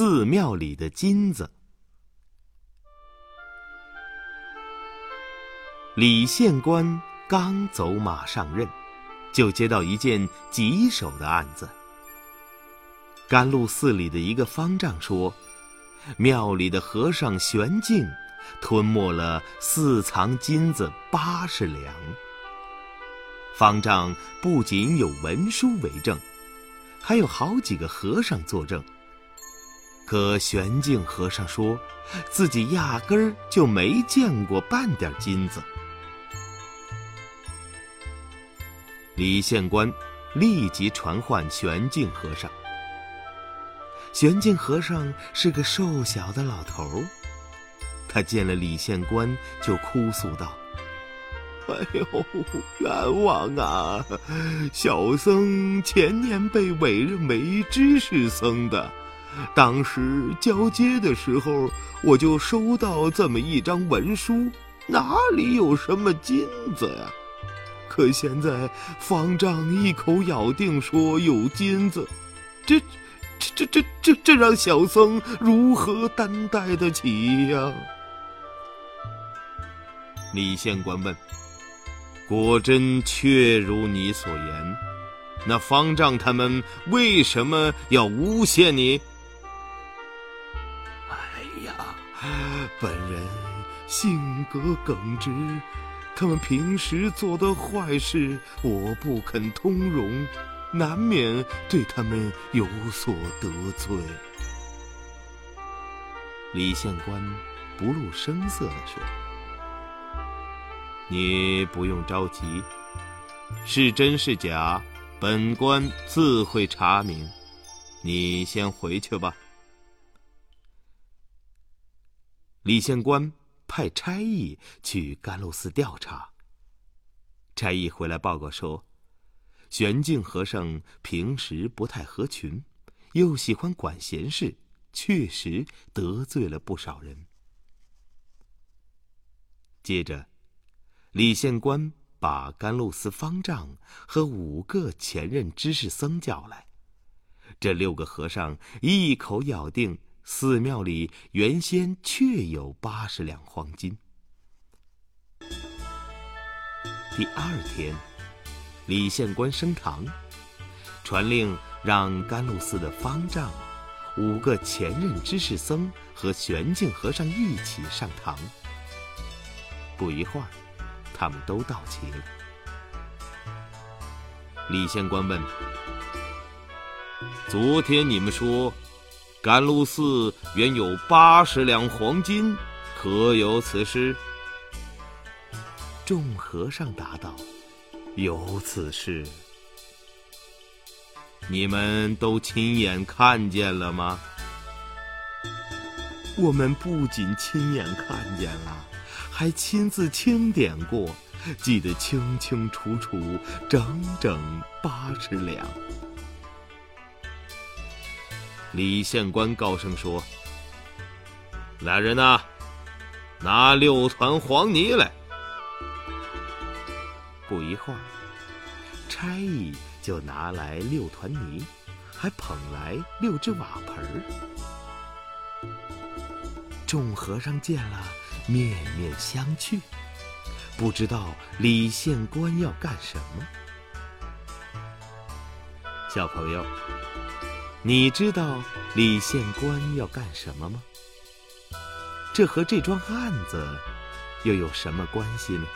寺庙里的金子。李县官刚走马上任，就接到一件棘手的案子。甘露寺里的一个方丈说，庙里的和尚玄静吞没了寺藏金子八十两。方丈不仅有文书为证，还有好几个和尚作证。可玄静和尚说，自己压根儿就没见过半点金子。李县官立即传唤玄静和尚。玄静和尚是个瘦小的老头儿，他见了李县官就哭诉道。哎呦，冤枉啊！小僧前年被委任为知识僧的，当时交接的时候，我就收到这么一张文书，哪里有什么金子呀？可现在方丈一口咬定说有金子，这、这、这、这、这、这让小僧如何担待得起呀？李县官问。果真确如你所言，那方丈他们为什么要诬陷你？本人性格耿直，他们平时做的坏事我不肯通融，难免对他们有所得罪。李县官不露声色地说。你不用着急，是真是假，本官自会查明。你先回去吧。李县官派差役去甘露寺调查。差役回来报告说，玄静和尚平时不太合群，又喜欢管闲事，确实得罪了不少人。接着。李县官把甘露寺方丈和五个前任知识僧叫来，这六个和尚一口咬定寺庙里原先确有八十两黄金。第二天，李县官升堂，传令让甘露寺的方丈、五个前任知识僧和玄静和尚一起上堂。不一会儿。他们都到齐了。李县官问：“昨天你们说，甘露寺原有八十两黄金，可有此事？”众和尚答道：“有此事。”你们都亲眼看见了吗？我们不仅亲眼看见了。还亲自清点过，记得清清楚楚，整整八十两。李县官高声说：“来人呐，拿六团黄泥来！”不一会儿，差役就拿来六团泥，还捧来六只瓦盆儿。众和尚见了。面面相觑，不知道李县官要干什么。小朋友，你知道李县官要干什么吗？这和这桩案子又有什么关系呢？